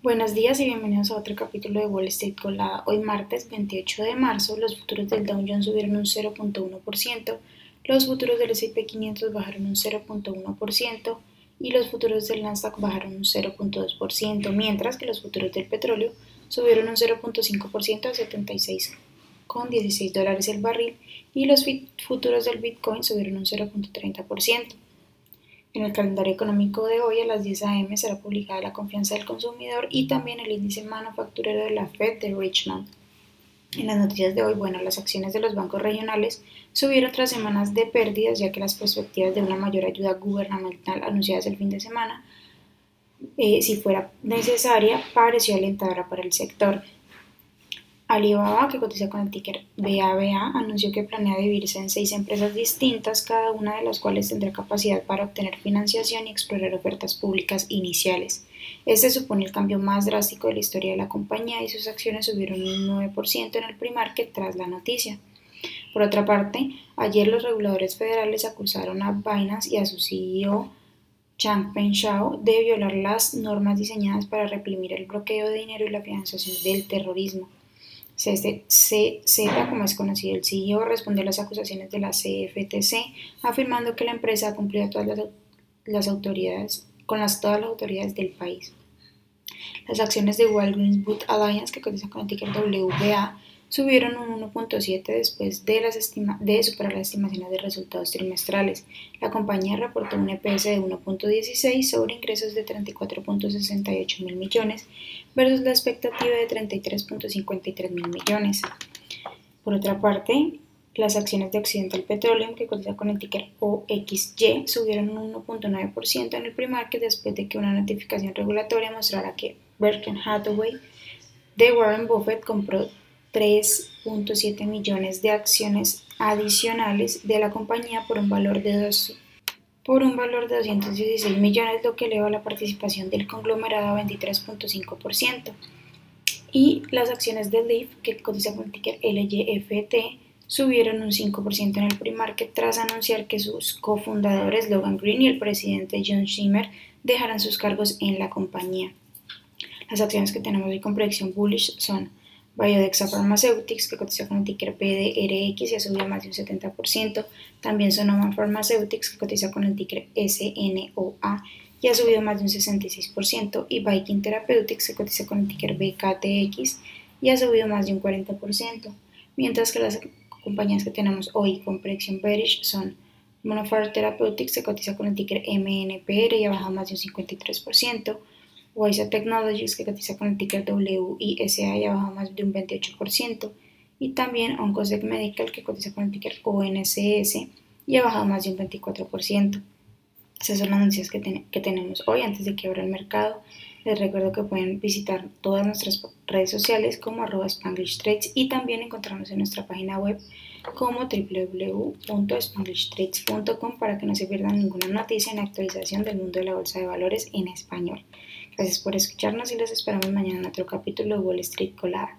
Buenos días y bienvenidos a otro capítulo de Wall Street Colada. Hoy martes 28 de marzo los futuros del Dow Jones subieron un 0.1%, los futuros del S&P 500 bajaron un 0.1% y los futuros del Nasdaq bajaron un 0.2%, mientras que los futuros del petróleo subieron un 0.5% a 76,16 dólares el barril y los futuros del Bitcoin subieron un 0.30%. En el calendario económico de hoy a las 10 a.m. será publicada la confianza del consumidor y también el índice manufacturero de la Fed de Richmond. En las noticias de hoy, bueno, las acciones de los bancos regionales subieron tras semanas de pérdidas, ya que las perspectivas de una mayor ayuda gubernamental anunciadas el fin de semana, eh, si fuera necesaria, pareció alentadora para el sector. Alibaba, que cotiza con el ticker BABA, anunció que planea dividirse en seis empresas distintas, cada una de las cuales tendrá capacidad para obtener financiación y explorar ofertas públicas iniciales. Este supone el cambio más drástico de la historia de la compañía y sus acciones subieron un 9% en el pre-market tras la noticia. Por otra parte, ayer los reguladores federales acusaron a Binance y a su CEO Changpeng Shao de violar las normas diseñadas para reprimir el bloqueo de dinero y la financiación del terrorismo. Z, como es conocido el CEO, respondió a las acusaciones de la CFTC, afirmando que la empresa ha cumplido todas las, autoridades, con las, todas las autoridades del país. Las acciones de Walgreens Boot Alliance, que cotiza con el ticket WBA, subieron un 1.7 después de, superar las estimaciones de resultados trimestrales. La compañía reportó un EPS de 1.16 sobre ingresos de 34.68 mil millones versus la expectativa de 33.53 mil millones. Por otra parte, las acciones de Occidental Petroleum, que cotiza con el ticker OXY, subieron un 1.9% en el pre-market después de que una notificación regulatoria mostrara que Berkshire Hathaway de Warren Buffett compró 3.7 millones de acciones adicionales de la compañía por un valor de 2, por un valor de 216 millones, lo que eleva la participación del conglomerado a 23.5%. Y las acciones de Leaf, que cotiza con el ticker LYFT, subieron un 5% en el pre-market tras anunciar que sus cofundadores Logan Green y el presidente John Schimmer dejarán sus cargos en la compañía. Las acciones que tenemos hoy con proyección bullish son Biodexa Pharmaceutics, que cotiza con el ticker PDRX y ha subido más de un 70%. También Sonoma Pharmaceutics, que cotiza con el ticker SNOA y ha subido más de un 66%. Y Viking Therapeutics, que cotiza con el ticker BKTX y ha subido más de un 40%. Mientras que las compañías que tenemos hoy con predicción bearish son Monofar Therapeutics, que cotiza con el ticker MNPR y ha bajado más de un 53%. Wisa Technologies, que cotiza con el ticker WISA y ha bajado más de un 28%, y también Oncosec Medical, que cotiza con el ticker ONCS y ha bajado más de un 24%. Esas son las noticias que, que tenemos hoy antes de que abra el mercado. Les recuerdo que pueden visitar todas nuestras redes sociales como arroba Spanglish Trades y también encontrarnos en nuestra página web como www.spanglishtrades.com para que no se pierdan ninguna noticia en actualización del mundo de la bolsa de valores en español. Gracias por escucharnos y los esperamos mañana en otro capítulo de Wall Street Colada.